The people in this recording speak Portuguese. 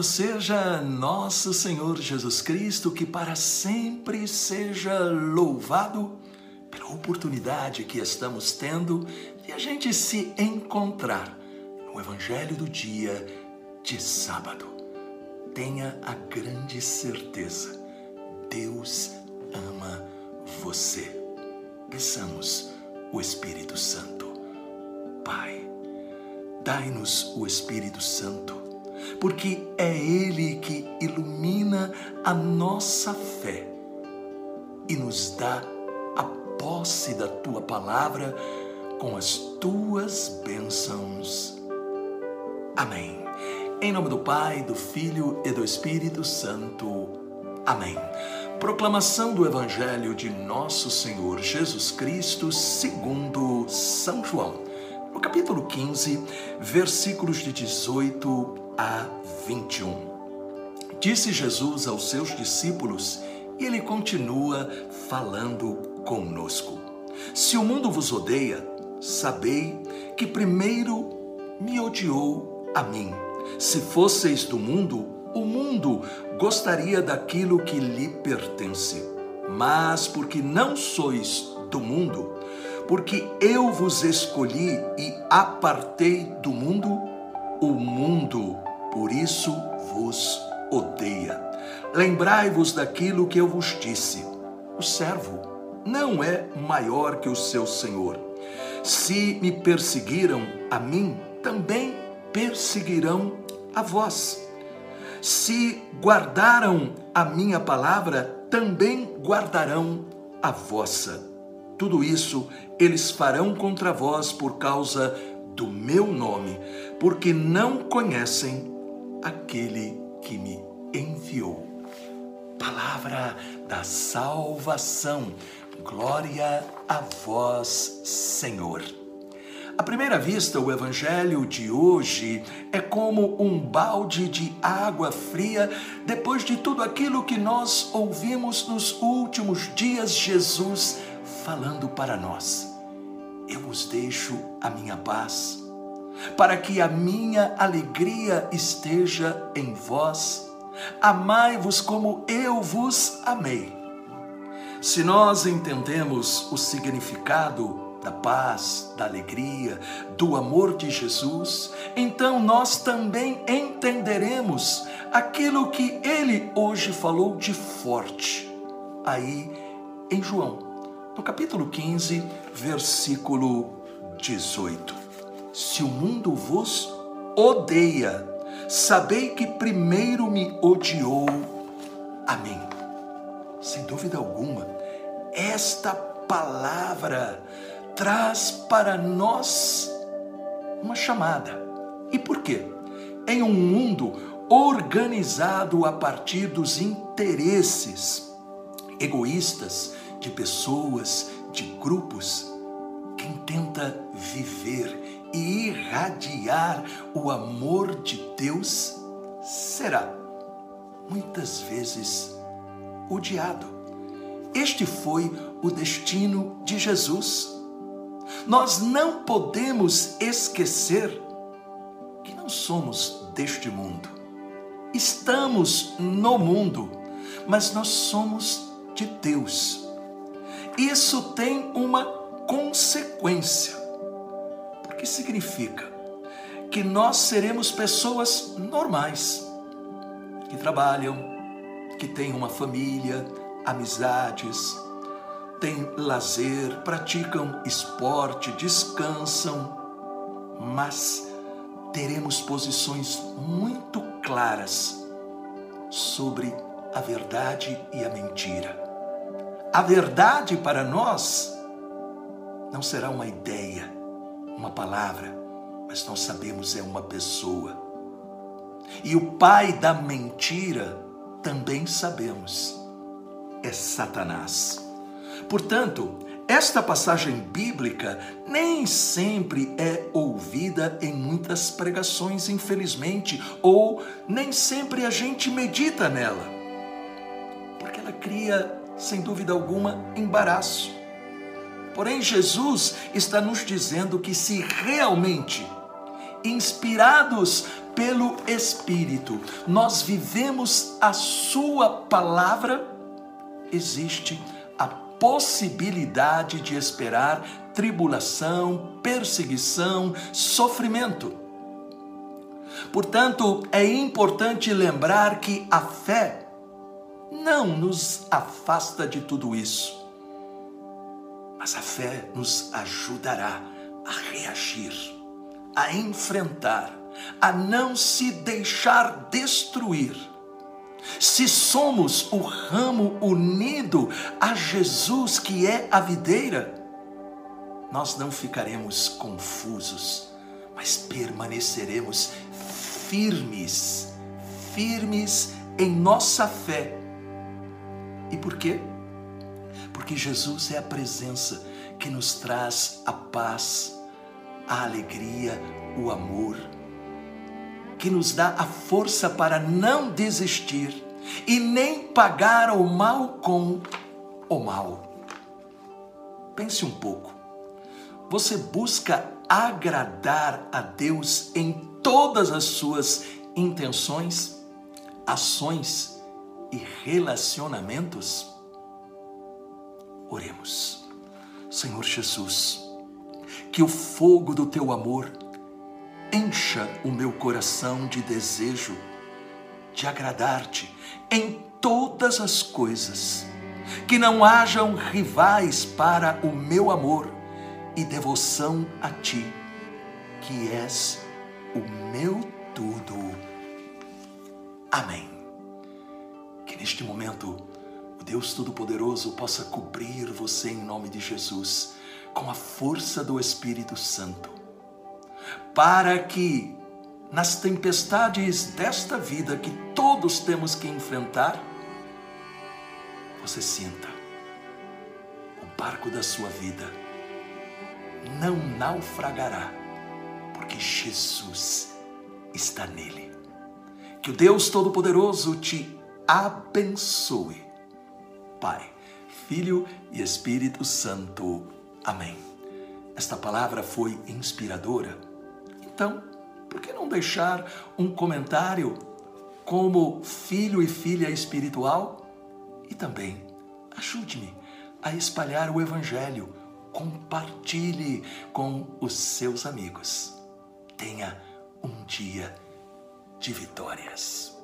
Louvado seja nosso Senhor Jesus Cristo, que para sempre seja louvado pela oportunidade que estamos tendo de a gente se encontrar no Evangelho do dia de sábado. Tenha a grande certeza, Deus ama você. Peçamos o Espírito Santo. Pai, dai-nos o Espírito Santo porque é Ele que ilumina a nossa fé e nos dá a posse da tua palavra com as tuas bênçãos. Amém. Em nome do Pai, do Filho e do Espírito Santo. Amém. Proclamação do Evangelho de Nosso Senhor Jesus Cristo, segundo São João. No capítulo 15, versículos de 18 a 21. Disse Jesus aos seus discípulos, e ele continua falando conosco. Se o mundo vos odeia, sabei que primeiro me odiou a mim. Se fosseis do mundo, o mundo gostaria daquilo que lhe pertence. Mas porque não sois do mundo, porque eu vos escolhi e apartei do mundo, o mundo por isso vos odeia. Lembrai-vos daquilo que eu vos disse: o servo não é maior que o seu senhor. Se me perseguiram a mim, também perseguirão a vós. Se guardaram a minha palavra, também guardarão a vossa. Tudo isso eles farão contra vós por causa do meu nome, porque não conhecem aquele que me enviou. Palavra da salvação. Glória a vós, Senhor. À primeira vista, o evangelho de hoje é como um balde de água fria depois de tudo aquilo que nós ouvimos nos últimos dias, Jesus falando para nós. Eu vos deixo a minha paz para que a minha alegria esteja em vós. Amai-vos como eu vos amei. Se nós entendemos o significado da paz, da alegria, do amor de Jesus, então nós também entenderemos aquilo que ele hoje falou de forte, aí em João, no capítulo 15, versículo 18. Se o mundo vos odeia, sabei que primeiro me odiou a mim. Sem dúvida alguma, esta palavra traz para nós uma chamada. E por quê? Em um mundo organizado a partir dos interesses egoístas de pessoas, de grupos, quem tenta viver e irradiar o amor de Deus será muitas vezes odiado. Este foi o destino de Jesus. Nós não podemos esquecer que não somos deste mundo. Estamos no mundo, mas nós somos de Deus. Isso tem uma consequência que significa que nós seremos pessoas normais, que trabalham, que têm uma família, amizades, têm lazer, praticam esporte, descansam, mas teremos posições muito claras sobre a verdade e a mentira. A verdade para nós não será uma ideia, uma palavra, mas nós sabemos é uma pessoa. E o pai da mentira também sabemos é Satanás. Portanto, esta passagem bíblica nem sempre é ouvida em muitas pregações, infelizmente, ou nem sempre a gente medita nela, porque ela cria, sem dúvida alguma, embaraço. Porém, Jesus está nos dizendo que se realmente, inspirados pelo Espírito, nós vivemos a Sua palavra, existe a possibilidade de esperar tribulação, perseguição, sofrimento. Portanto, é importante lembrar que a fé não nos afasta de tudo isso, mas a fé nos ajudará a reagir, a enfrentar, a não se deixar destruir. Se somos o ramo unido a Jesus, que é a videira, nós não ficaremos confusos, mas permaneceremos firmes, firmes em nossa fé. E por quê? Porque Jesus é a presença que nos traz a paz, a alegria, o amor, que nos dá a força para não desistir e nem pagar o mal com o mal. Pense um pouco. Você busca agradar a Deus em todas as suas intenções, ações e relacionamentos? Oremos. Senhor Jesus, que o fogo do teu amor encha o meu coração de desejo de agradar-te em todas as coisas, que não hajam rivais para o meu amor e devoção a ti, que és o meu tudo. Amém. Que neste momento o Deus Todo-Poderoso possa cobrir você em nome de Jesus com a força do Espírito Santo, para que nas tempestades desta vida que todos temos que enfrentar, você sinta o barco da sua vida não naufragará, porque Jesus está nele. Que o Deus Todo-Poderoso te abençoe. Pai, Filho e Espírito Santo. Amém. Esta palavra foi inspiradora. Então, por que não deixar um comentário como filho e filha espiritual? E também ajude-me a espalhar o Evangelho compartilhe com os seus amigos. Tenha um dia de vitórias.